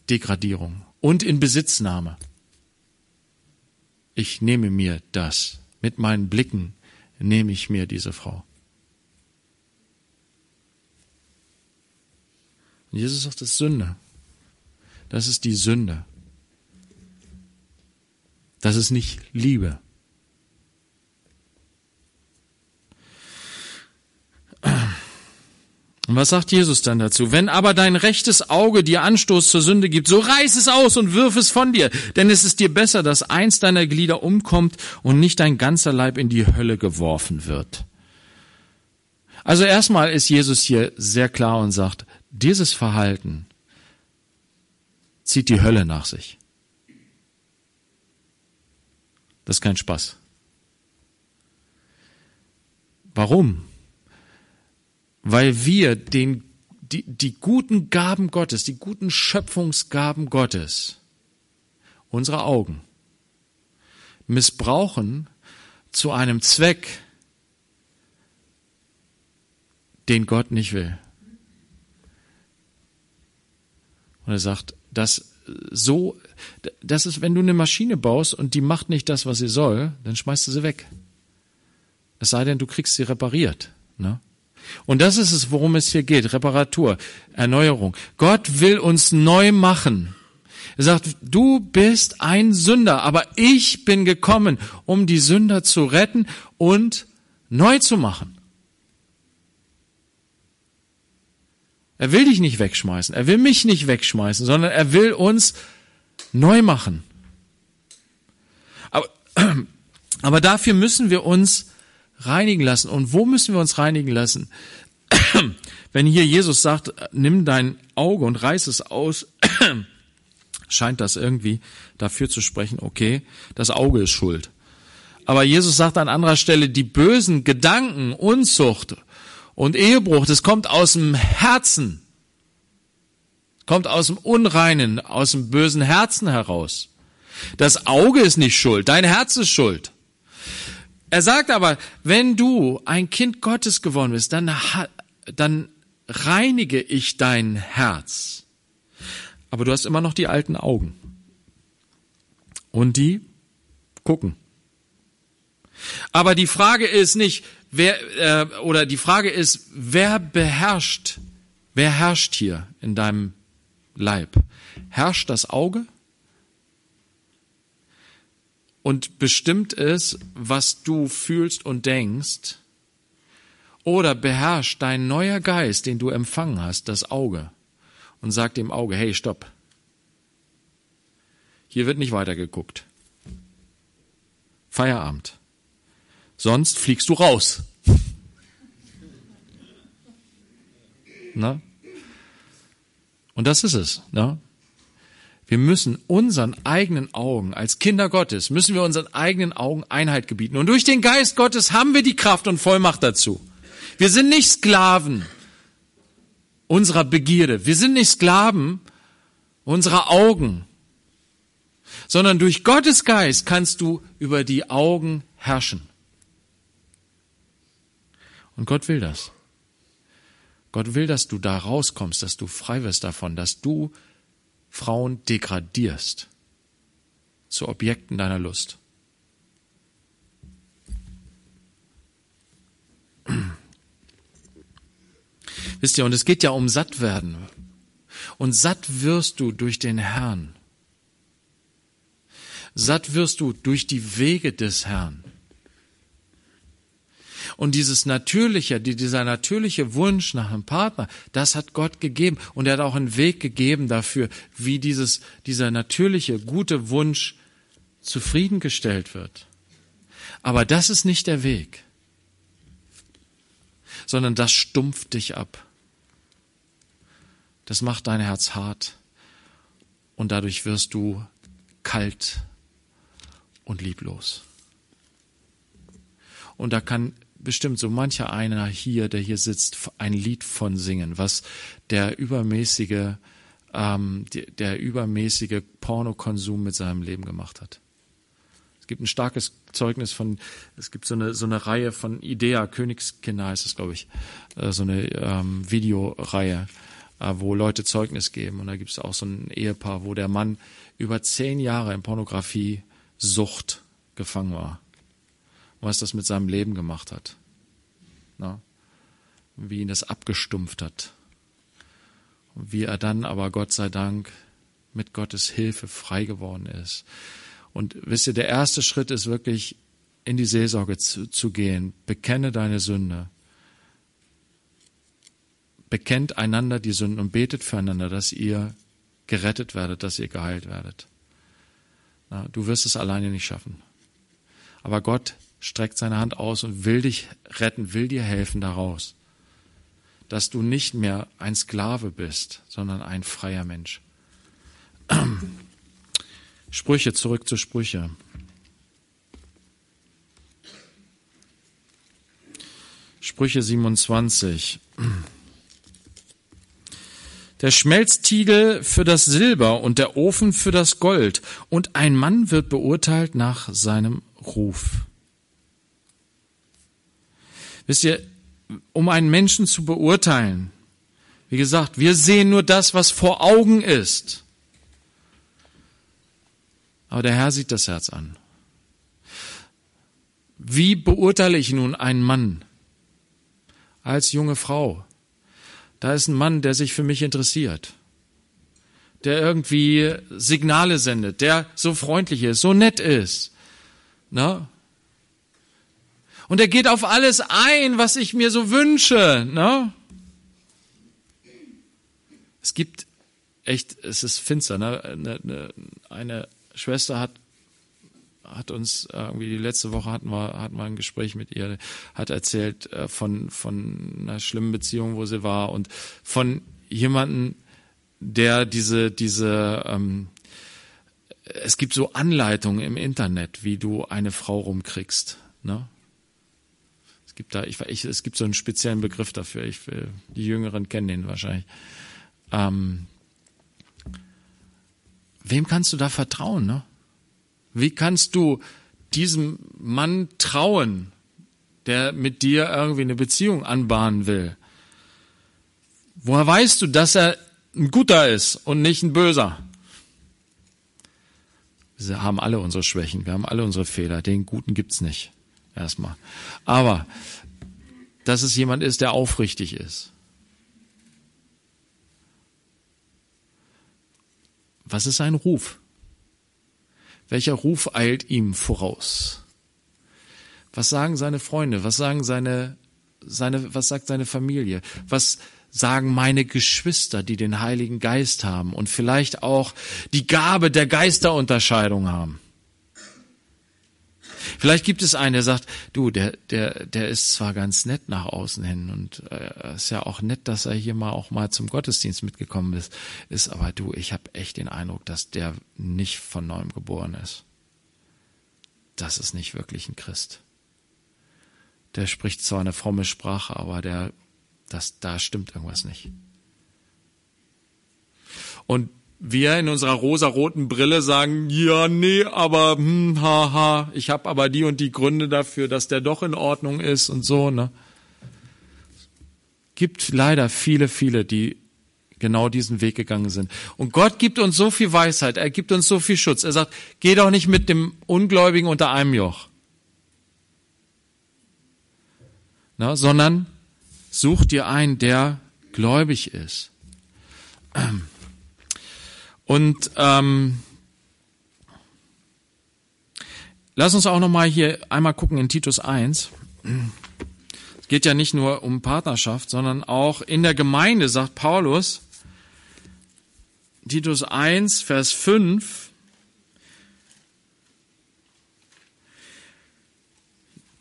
Speaker 1: Degradierung. Und in Besitznahme. Ich nehme mir das. Mit meinen Blicken nehme ich mir diese Frau. Und Jesus sagt, das ist Sünde. Das ist die Sünde. Das ist nicht Liebe. Und was sagt Jesus dann dazu? Wenn aber dein rechtes Auge dir Anstoß zur Sünde gibt, so reiß es aus und wirf es von dir, denn es ist dir besser, dass eins deiner Glieder umkommt und nicht dein ganzer Leib in die Hölle geworfen wird. Also erstmal ist Jesus hier sehr klar und sagt, dieses Verhalten zieht die Hölle nach sich. Das ist kein Spaß. Warum? Weil wir den, die, die guten Gaben Gottes, die guten Schöpfungsgaben Gottes, unsere Augen, missbrauchen zu einem Zweck, den Gott nicht will. Und er sagt, dass so, das ist, wenn du eine Maschine baust und die macht nicht das, was sie soll, dann schmeißt du sie weg. Es sei denn, du kriegst sie repariert. Ne? Und das ist es, worum es hier geht. Reparatur, Erneuerung. Gott will uns neu machen. Er sagt, du bist ein Sünder, aber ich bin gekommen, um die Sünder zu retten und neu zu machen. Er will dich nicht wegschmeißen, er will mich nicht wegschmeißen, sondern er will uns neu machen. Aber, aber dafür müssen wir uns reinigen lassen. Und wo müssen wir uns reinigen lassen? Wenn hier Jesus sagt, nimm dein Auge und reiß es aus, scheint das irgendwie dafür zu sprechen, okay, das Auge ist schuld. Aber Jesus sagt an anderer Stelle, die bösen Gedanken, Unzucht und Ehebruch, das kommt aus dem Herzen. kommt aus dem Unreinen, aus dem bösen Herzen heraus. Das Auge ist nicht schuld, dein Herz ist schuld. Er sagt aber, wenn du ein Kind Gottes geworden bist, dann, dann reinige ich dein Herz. Aber du hast immer noch die alten Augen. Und die gucken. Aber die Frage ist nicht, wer, äh, oder die Frage ist, wer beherrscht, wer herrscht hier in deinem Leib? Herrscht das Auge? Und bestimmt es, was du fühlst und denkst? Oder beherrscht dein neuer Geist, den du empfangen hast, das Auge und sagt dem Auge, hey, stopp. Hier wird nicht weitergeguckt. Feierabend. Sonst fliegst du raus. Na? Und das ist es. Na? Wir müssen unseren eigenen Augen, als Kinder Gottes, müssen wir unseren eigenen Augen Einheit gebieten. Und durch den Geist Gottes haben wir die Kraft und Vollmacht dazu. Wir sind nicht Sklaven unserer Begierde. Wir sind nicht Sklaven unserer Augen, sondern durch Gottes Geist kannst du über die Augen herrschen. Und Gott will das. Gott will, dass du da rauskommst, dass du frei wirst davon, dass du Frauen degradierst zu Objekten deiner Lust. Wisst ihr, und es geht ja um Sattwerden. Und satt wirst du durch den Herrn. Satt wirst du durch die Wege des Herrn. Und dieses natürliche, dieser natürliche Wunsch nach einem Partner, das hat Gott gegeben. Und er hat auch einen Weg gegeben dafür, wie dieses, dieser natürliche, gute Wunsch zufriedengestellt wird. Aber das ist nicht der Weg, sondern das stumpft dich ab. Das macht dein Herz hart und dadurch wirst du kalt und lieblos. Und da kann bestimmt so mancher einer hier, der hier sitzt, ein Lied von singen, was der übermäßige, ähm, der, übermäßige Pornokonsum mit seinem Leben gemacht hat. Es gibt ein starkes Zeugnis von, es gibt so eine, so eine Reihe von Idea, Königskinder heißt es, glaube ich, äh, so eine ähm, Videoreihe äh, wo Leute Zeugnis geben. Und da gibt es auch so ein Ehepaar, wo der Mann über zehn Jahre in Pornografie-Sucht gefangen war. Was das mit seinem Leben gemacht hat. Na? Wie ihn das abgestumpft hat. Und wie er dann aber Gott sei Dank mit Gottes Hilfe frei geworden ist. Und wisst ihr, der erste Schritt ist wirklich in die Seelsorge zu, zu gehen. Bekenne deine Sünde bekennt einander die Sünden und betet füreinander, dass ihr gerettet werdet, dass ihr geheilt werdet. Na, du wirst es alleine nicht schaffen. Aber Gott streckt seine Hand aus und will dich retten, will dir helfen daraus, dass du nicht mehr ein Sklave bist, sondern ein freier Mensch. Sprüche, zurück zu Sprüche. Sprüche 27 der Schmelztiegel für das Silber und der Ofen für das Gold, und ein Mann wird beurteilt nach seinem Ruf. Wisst ihr, um einen Menschen zu beurteilen, wie gesagt, wir sehen nur das, was vor Augen ist. Aber der Herr sieht das Herz an. Wie beurteile ich nun einen Mann als junge Frau? da ist ein Mann, der sich für mich interessiert, der irgendwie Signale sendet, der so freundlich ist, so nett ist. Na? Und er geht auf alles ein, was ich mir so wünsche. Na? Es gibt echt, es ist finster. Ne? Eine, eine, Schwester hat hat uns irgendwie die letzte Woche hatten wir hatten wir ein Gespräch mit ihr, hat erzählt äh, von von einer schlimmen Beziehung, wo sie war und von jemanden, der diese diese ähm, es gibt so Anleitungen im Internet, wie du eine Frau rumkriegst, ne? Es gibt da, ich, ich, es gibt so einen speziellen Begriff dafür. Ich, die Jüngeren kennen den wahrscheinlich. Ähm, wem kannst du da vertrauen? Ne? Wie kannst du diesem Mann trauen, der mit dir irgendwie eine Beziehung anbahnen will? Woher weißt du, dass er ein Guter ist und nicht ein Böser? Wir haben alle unsere Schwächen, wir haben alle unsere Fehler. Den Guten gibt's nicht. Erstmal. Aber, dass es jemand ist, der aufrichtig ist. Was ist sein Ruf? Welcher Ruf eilt ihm voraus? Was sagen seine Freunde? Was sagen seine, seine, was sagt seine Familie? Was sagen meine Geschwister, die den Heiligen Geist haben und vielleicht auch die Gabe der Geisterunterscheidung haben? Vielleicht gibt es einen, der sagt, du, der, der, der ist zwar ganz nett nach außen hin und äh, ist ja auch nett, dass er hier mal auch mal zum Gottesdienst mitgekommen ist, ist aber du, ich habe echt den Eindruck, dass der nicht von neuem geboren ist. Das ist nicht wirklich ein Christ. Der spricht zwar eine fromme Sprache, aber der, das, da stimmt irgendwas nicht. Und wir in unserer rosaroten Brille sagen, ja, nee, aber hm, haha, ich habe aber die und die Gründe dafür, dass der doch in Ordnung ist und so, ne? Gibt leider viele, viele, die genau diesen Weg gegangen sind. Und Gott gibt uns so viel Weisheit, er gibt uns so viel Schutz. Er sagt, geh doch nicht mit dem Ungläubigen unter einem Joch. Na, sondern such dir einen, der gläubig ist. Und ähm, lass uns auch noch mal hier einmal gucken in Titus 1. Es geht ja nicht nur um Partnerschaft, sondern auch in der Gemeinde, sagt Paulus, Titus 1, Vers 5,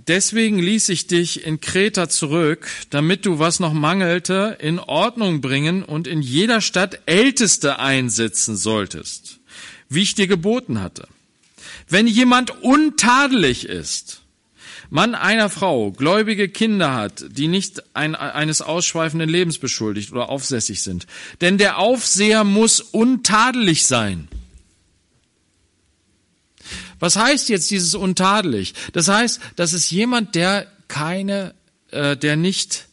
Speaker 1: Deswegen ließ ich dich in Kreta zurück, damit du, was noch mangelte, in Ordnung bringen und in jeder Stadt Älteste einsetzen solltest, wie ich dir geboten hatte. Wenn jemand untadelig ist, Mann einer Frau, gläubige Kinder hat, die nicht ein, eines ausschweifenden Lebens beschuldigt oder aufsässig sind. Denn der Aufseher muss untadelig sein. Was heißt jetzt dieses untadelig? Das heißt, das ist jemand, der keine, äh, der nicht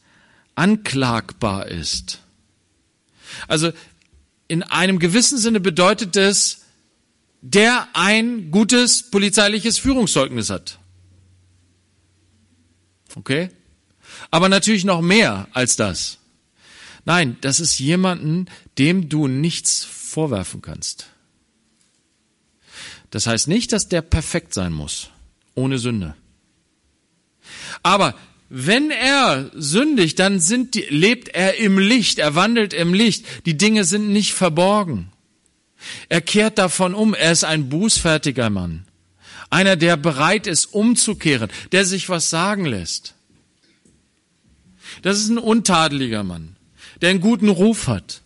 Speaker 1: anklagbar ist. Also in einem gewissen Sinne bedeutet es, der ein gutes polizeiliches Führungszeugnis hat. Okay? Aber natürlich noch mehr als das. Nein, das ist jemanden, dem du nichts vorwerfen kannst. Das heißt nicht, dass der perfekt sein muss, ohne Sünde. Aber wenn er sündigt, dann sind die, lebt er im Licht, er wandelt im Licht. Die Dinge sind nicht verborgen. Er kehrt davon um, er ist ein bußfertiger Mann. Einer, der bereit ist, umzukehren, der sich was sagen lässt. Das ist ein untadeliger Mann, der einen guten Ruf hat.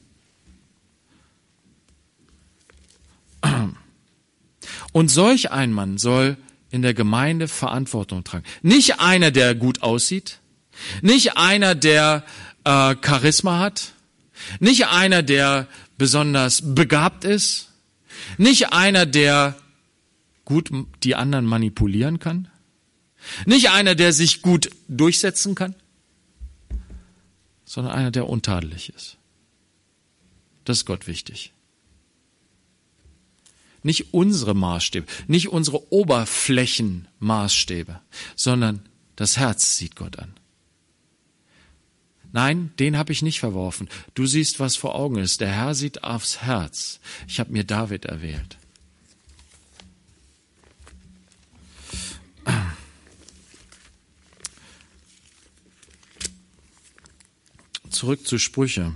Speaker 1: Und solch ein Mann soll in der Gemeinde Verantwortung tragen. Nicht einer, der gut aussieht, nicht einer, der äh, Charisma hat, nicht einer, der besonders begabt ist, nicht einer, der gut die anderen manipulieren kann, nicht einer, der sich gut durchsetzen kann, sondern einer, der untadelig ist. Das ist Gott wichtig. Nicht unsere Maßstäbe, nicht unsere Oberflächenmaßstäbe, sondern das Herz sieht Gott an. Nein, den habe ich nicht verworfen. Du siehst, was vor Augen ist. Der Herr sieht aufs Herz. Ich habe mir David erwählt. Zurück zu Sprüche.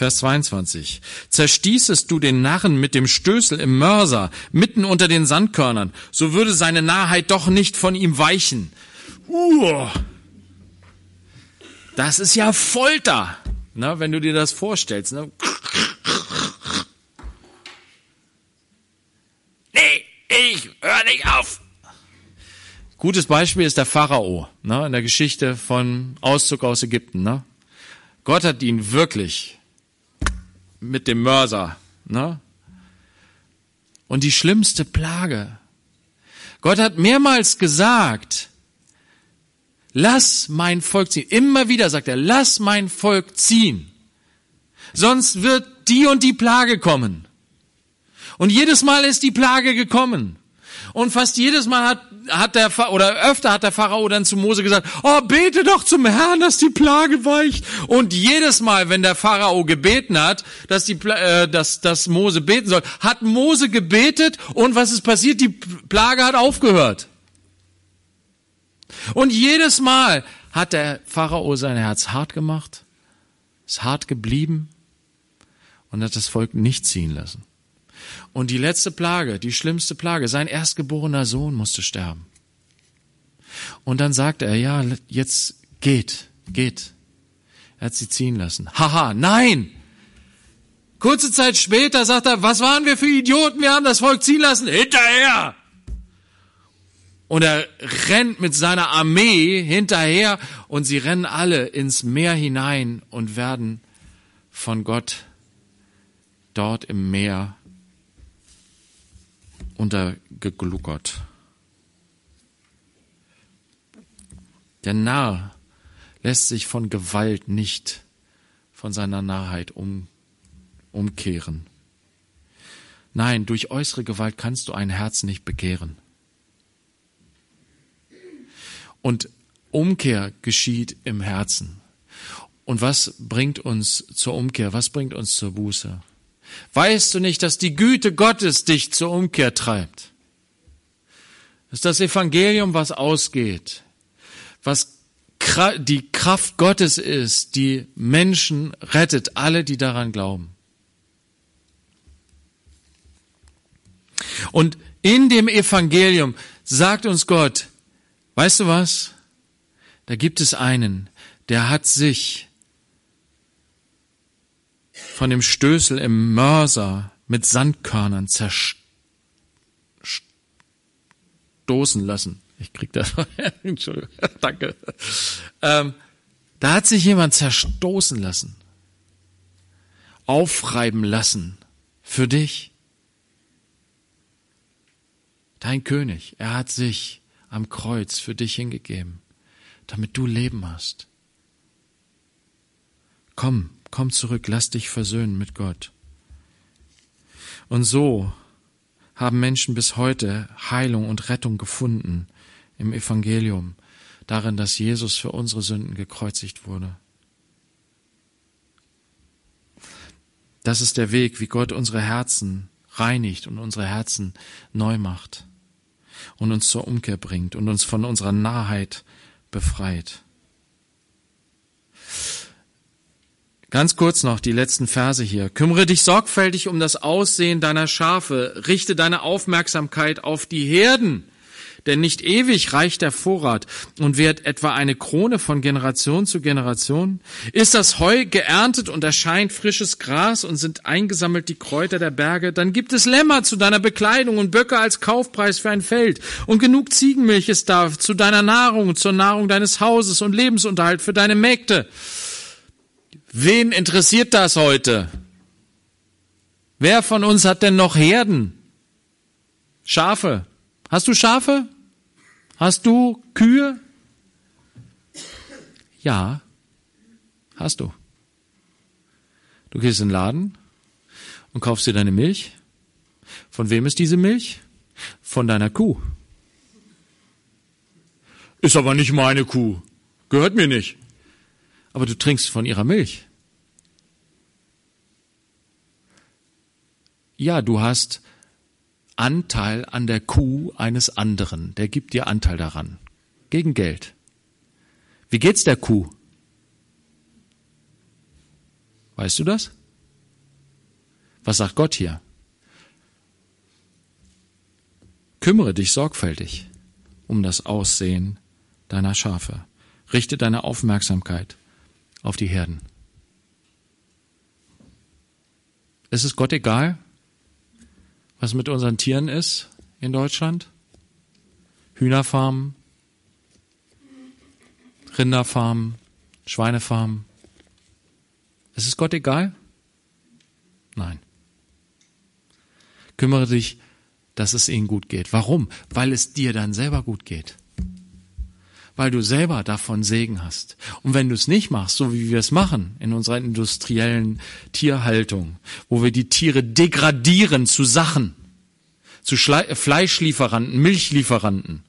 Speaker 1: Vers 22. Zerstießest du den Narren mit dem Stößel im Mörser, mitten unter den Sandkörnern, so würde seine Narrheit doch nicht von ihm weichen. Uh, das ist ja Folter, ne, wenn du dir das vorstellst. Ne? Nee, ich hör nicht auf. Gutes Beispiel ist der Pharao ne, in der Geschichte von Auszug aus Ägypten. Ne? Gott hat ihn wirklich mit dem Mörser. Ne? Und die schlimmste Plage. Gott hat mehrmals gesagt, lass mein Volk ziehen. Immer wieder sagt er, lass mein Volk ziehen. Sonst wird die und die Plage kommen. Und jedes Mal ist die Plage gekommen. Und fast jedes Mal hat, hat der, oder öfter hat der Pharao dann zu Mose gesagt, oh, bete doch zum Herrn, dass die Plage weicht. Und jedes Mal, wenn der Pharao gebeten hat, dass die, äh, dass, dass Mose beten soll, hat Mose gebetet und was ist passiert? Die Plage hat aufgehört. Und jedes Mal hat der Pharao sein Herz hart gemacht, ist hart geblieben und hat das Volk nicht ziehen lassen. Und die letzte Plage, die schlimmste Plage, sein erstgeborener Sohn musste sterben. Und dann sagte er, ja, jetzt geht, geht. Er hat sie ziehen lassen. Haha, nein! Kurze Zeit später sagt er, was waren wir für Idioten, wir haben das Volk ziehen lassen, hinterher! Und er rennt mit seiner Armee hinterher und sie rennen alle ins Meer hinein und werden von Gott dort im Meer untergegluckert. Der Narr lässt sich von Gewalt nicht von seiner Narrheit um, umkehren. Nein, durch äußere Gewalt kannst du ein Herz nicht bekehren. Und Umkehr geschieht im Herzen. Und was bringt uns zur Umkehr? Was bringt uns zur Buße? Weißt du nicht, dass die Güte Gottes dich zur Umkehr treibt? Das ist das Evangelium, was ausgeht, was die Kraft Gottes ist, die Menschen rettet, alle, die daran glauben. Und in dem Evangelium sagt uns Gott, weißt du was? Da gibt es einen, der hat sich von dem Stößel im Mörser mit Sandkörnern zerstoßen lassen. Ich krieg das. Entschuldigung, danke. Ähm, da hat sich jemand zerstoßen lassen, aufreiben lassen für dich. Dein König, er hat sich am Kreuz für dich hingegeben, damit du Leben hast. Komm, Komm zurück, lass dich versöhnen mit Gott. Und so haben Menschen bis heute Heilung und Rettung gefunden im Evangelium, darin, dass Jesus für unsere Sünden gekreuzigt wurde. Das ist der Weg, wie Gott unsere Herzen reinigt und unsere Herzen neu macht und uns zur Umkehr bringt und uns von unserer Nahheit befreit. Ganz kurz noch die letzten Verse hier. Kümmere dich sorgfältig um das Aussehen deiner Schafe, richte deine Aufmerksamkeit auf die Herden, denn nicht ewig reicht der Vorrat und wird etwa eine Krone von Generation zu Generation. Ist das Heu geerntet und erscheint frisches Gras und sind eingesammelt die Kräuter der Berge, dann gibt es Lämmer zu deiner Bekleidung und Böcke als Kaufpreis für ein Feld und genug Ziegenmilch ist da zu deiner Nahrung, zur Nahrung deines Hauses und Lebensunterhalt für deine Mägde. Wen interessiert das heute? Wer von uns hat denn noch Herden? Schafe. Hast du Schafe? Hast du Kühe? Ja, hast du. Du gehst in den Laden und kaufst dir deine Milch. Von wem ist diese Milch? Von deiner Kuh. Ist aber nicht meine Kuh. Gehört mir nicht aber du trinkst von ihrer Milch. Ja, du hast Anteil an der Kuh eines anderen. Der gibt dir Anteil daran. Gegen Geld. Wie geht's der Kuh? Weißt du das? Was sagt Gott hier? Kümmere dich sorgfältig um das Aussehen deiner Schafe. Richte deine Aufmerksamkeit auf die Herden. Es ist Gott egal, was mit unseren Tieren ist in Deutschland. Hühnerfarmen, Rinderfarmen, Schweinefarmen. Ist es Gott egal? Nein. Kümmere dich, dass es ihnen gut geht. Warum? Weil es dir dann selber gut geht. Weil du selber davon Segen hast. Und wenn du es nicht machst, so wie wir es machen in unserer industriellen Tierhaltung, wo wir die Tiere degradieren zu Sachen, zu Schle Fleischlieferanten, Milchlieferanten.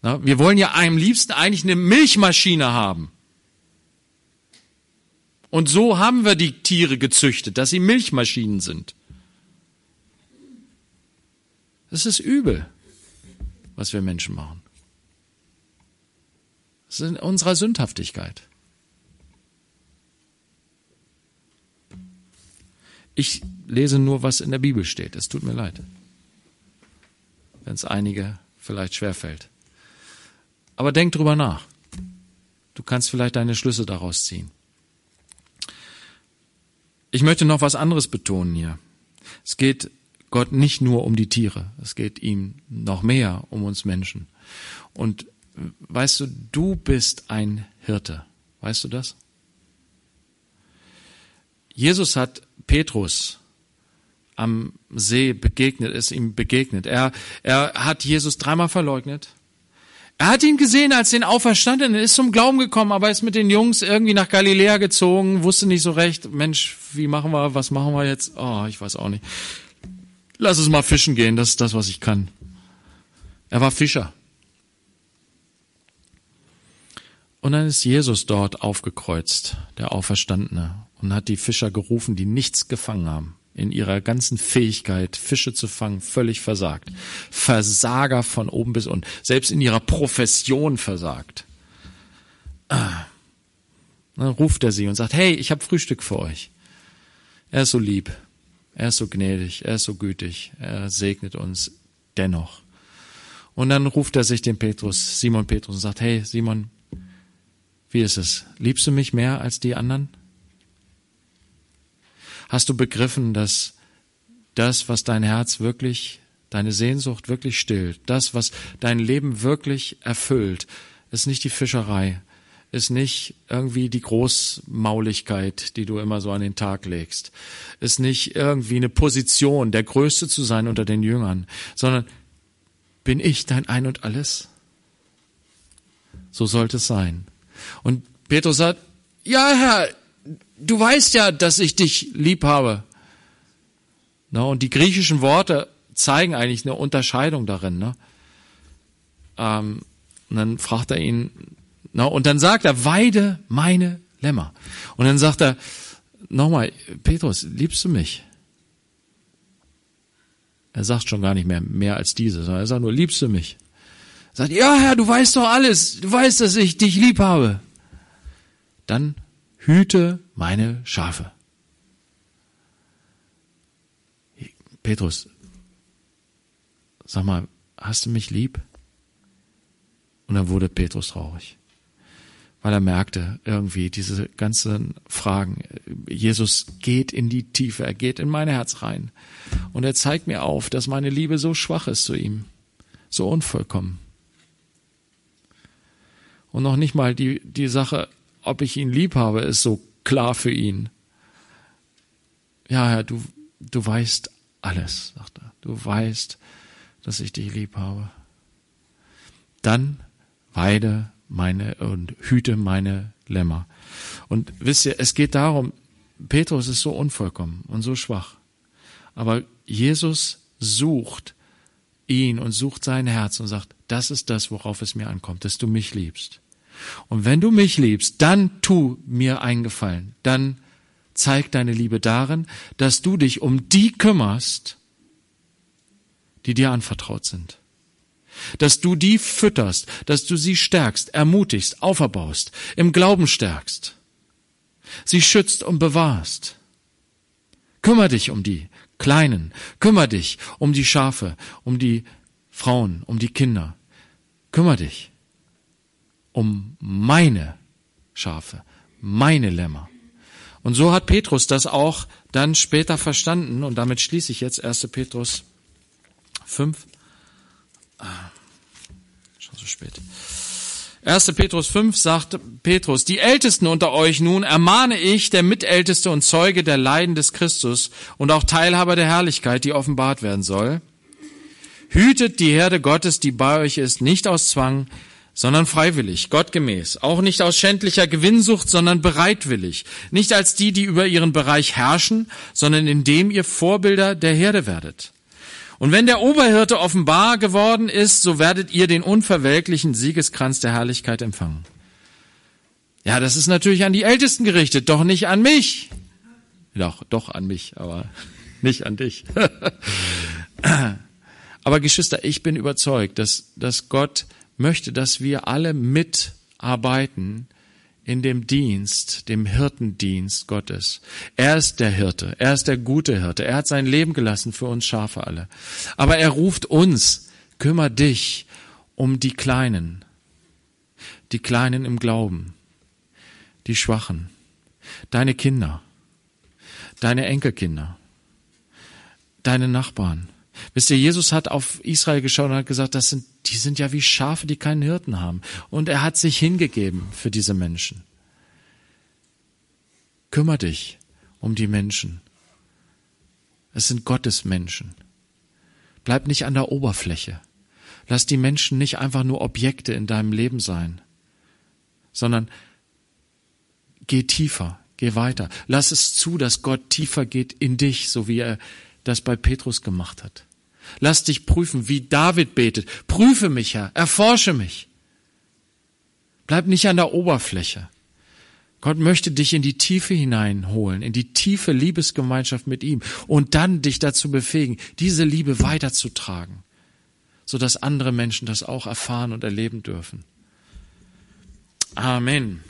Speaker 1: Na, wir wollen ja am liebsten eigentlich eine Milchmaschine haben. Und so haben wir die Tiere gezüchtet, dass sie Milchmaschinen sind. Das ist übel, was wir Menschen machen. Unserer Sündhaftigkeit. Ich lese nur, was in der Bibel steht. Es tut mir leid, wenn es einige vielleicht schwerfällt. Aber denk drüber nach. Du kannst vielleicht deine Schlüsse daraus ziehen. Ich möchte noch was anderes betonen hier. Es geht Gott nicht nur um die Tiere, es geht ihm noch mehr um uns Menschen. Und weißt du, du bist ein Hirte. Weißt du das? Jesus hat Petrus am See begegnet, ist ihm begegnet. Er, er hat Jesus dreimal verleugnet. Er hat ihn gesehen als den Auferstandenen, ist zum Glauben gekommen, aber ist mit den Jungs irgendwie nach Galiläa gezogen, wusste nicht so recht, Mensch, wie machen wir, was machen wir jetzt? Oh, ich weiß auch nicht. Lass uns mal fischen gehen, das ist das, was ich kann. Er war Fischer. Und dann ist Jesus dort aufgekreuzt, der Auferstandene, und hat die Fischer gerufen, die nichts gefangen haben. In ihrer ganzen Fähigkeit, Fische zu fangen, völlig versagt. Versager von oben bis unten. Selbst in ihrer Profession versagt. Ah. Dann ruft er sie und sagt, hey, ich habe Frühstück für euch. Er ist so lieb, er ist so gnädig, er ist so gütig, er segnet uns dennoch. Und dann ruft er sich den Petrus, Simon Petrus, und sagt, hey Simon, wie ist es? Liebst du mich mehr als die anderen? Hast du begriffen, dass das, was dein Herz wirklich, deine Sehnsucht wirklich stillt, das, was dein Leben wirklich erfüllt, ist nicht die Fischerei, ist nicht irgendwie die Großmauligkeit, die du immer so an den Tag legst, ist nicht irgendwie eine Position, der Größte zu sein unter den Jüngern, sondern bin ich dein Ein und alles? So sollte es sein. Und Petrus sagt, ja, Herr, du weißt ja, dass ich dich lieb habe. Na, und die griechischen Worte zeigen eigentlich eine Unterscheidung darin. Ne? Ähm, und dann fragt er ihn, na, und dann sagt er, weide meine Lämmer. Und dann sagt er, nochmal, Petrus, liebst du mich? Er sagt schon gar nicht mehr mehr als diese, sondern er sagt nur, liebst du mich? Sagt, ja Herr, du weißt doch alles. Du weißt, dass ich dich lieb habe. Dann hüte meine Schafe. Petrus, sag mal, hast du mich lieb? Und dann wurde Petrus traurig, weil er merkte irgendwie diese ganzen Fragen. Jesus geht in die Tiefe, er geht in mein Herz rein und er zeigt mir auf, dass meine Liebe so schwach ist zu ihm, so unvollkommen. Und noch nicht mal die, die Sache, ob ich ihn lieb habe, ist so klar für ihn. Ja, Herr, du, du weißt alles, sagt er. Du weißt, dass ich dich lieb habe. Dann weide meine und hüte meine Lämmer. Und wisst ihr, es geht darum, Petrus ist so unvollkommen und so schwach. Aber Jesus sucht ihn und sucht sein Herz und sagt, das ist das, worauf es mir ankommt, dass du mich liebst. Und wenn du mich liebst, dann tu mir einen Gefallen. Dann zeig deine Liebe darin, dass du dich um die kümmerst, die dir anvertraut sind. Dass du die fütterst, dass du sie stärkst, ermutigst, auferbaust, im Glauben stärkst, sie schützt und bewahrst. Kümmer dich um die Kleinen, kümmer dich um die Schafe, um die Frauen, um die Kinder. Kümmer dich um meine Schafe, meine Lämmer. Und so hat Petrus das auch dann später verstanden und damit schließe ich jetzt 1. Petrus 5. Ah, schon so spät. 1. Petrus 5 sagt Petrus, die Ältesten unter euch nun ermahne ich, der Mitälteste und Zeuge der Leiden des Christus und auch Teilhaber der Herrlichkeit, die offenbart werden soll. Hütet die Herde Gottes, die bei euch ist, nicht aus Zwang, sondern freiwillig, gottgemäß, auch nicht aus schändlicher Gewinnsucht, sondern bereitwillig, nicht als die, die über ihren Bereich herrschen, sondern indem ihr Vorbilder der Herde werdet. Und wenn der Oberhirte offenbar geworden ist, so werdet ihr den unverwelklichen Siegeskranz der Herrlichkeit empfangen. Ja, das ist natürlich an die Ältesten gerichtet, doch nicht an mich. Doch, doch an mich, aber nicht an dich. aber Geschwister, ich bin überzeugt, dass, dass Gott möchte, dass wir alle mitarbeiten in dem Dienst, dem Hirtendienst Gottes. Er ist der Hirte, er ist der gute Hirte, er hat sein Leben gelassen für uns Schafe alle. Aber er ruft uns, kümmer dich um die Kleinen, die Kleinen im Glauben, die Schwachen, deine Kinder, deine Enkelkinder, deine Nachbarn. Wisst ihr, Jesus hat auf Israel geschaut und hat gesagt, das sind die sind ja wie Schafe, die keinen Hirten haben. Und er hat sich hingegeben für diese Menschen. Kümmer dich um die Menschen. Es sind Gottes Menschen. Bleib nicht an der Oberfläche. Lass die Menschen nicht einfach nur Objekte in deinem Leben sein, sondern geh tiefer, geh weiter. Lass es zu, dass Gott tiefer geht in dich, so wie er das bei Petrus gemacht hat. Lass dich prüfen, wie David betet. Prüfe mich, Herr, erforsche mich. Bleib nicht an der Oberfläche. Gott möchte dich in die Tiefe hineinholen, in die tiefe Liebesgemeinschaft mit ihm und dann dich dazu befähigen, diese Liebe weiterzutragen, sodass andere Menschen das auch erfahren und erleben dürfen. Amen.